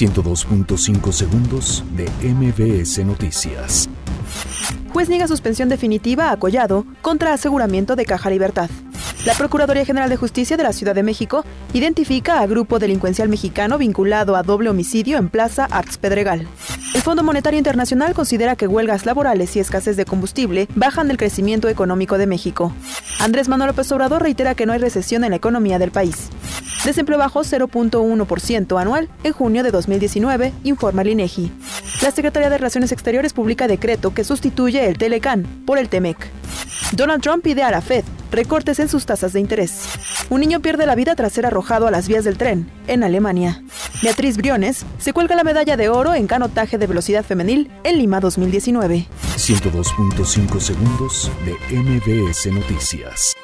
102.5 segundos de MBS Noticias. Juez niega suspensión definitiva a Collado contra aseguramiento de Caja Libertad. La Procuraduría General de Justicia de la Ciudad de México identifica a grupo delincuencial mexicano vinculado a doble homicidio en Plaza Arts Pedregal. El Fondo Monetario Internacional considera que huelgas laborales y escasez de combustible bajan el crecimiento económico de México. Andrés Manuel López Obrador reitera que no hay recesión en la economía del país. Desempleo bajó 0.1% anual en junio de 2019, informa el INEGI. La Secretaría de Relaciones Exteriores publica decreto que sustituye el Telecan por el TEMEC. Donald Trump pide a la Fed recortes en sus tasas de interés. Un niño pierde la vida tras ser arrojado a las vías del tren, en Alemania. Beatriz Briones se cuelga la medalla de oro en canotaje de velocidad femenil en Lima 2019. 102.5 segundos de MBS Noticias.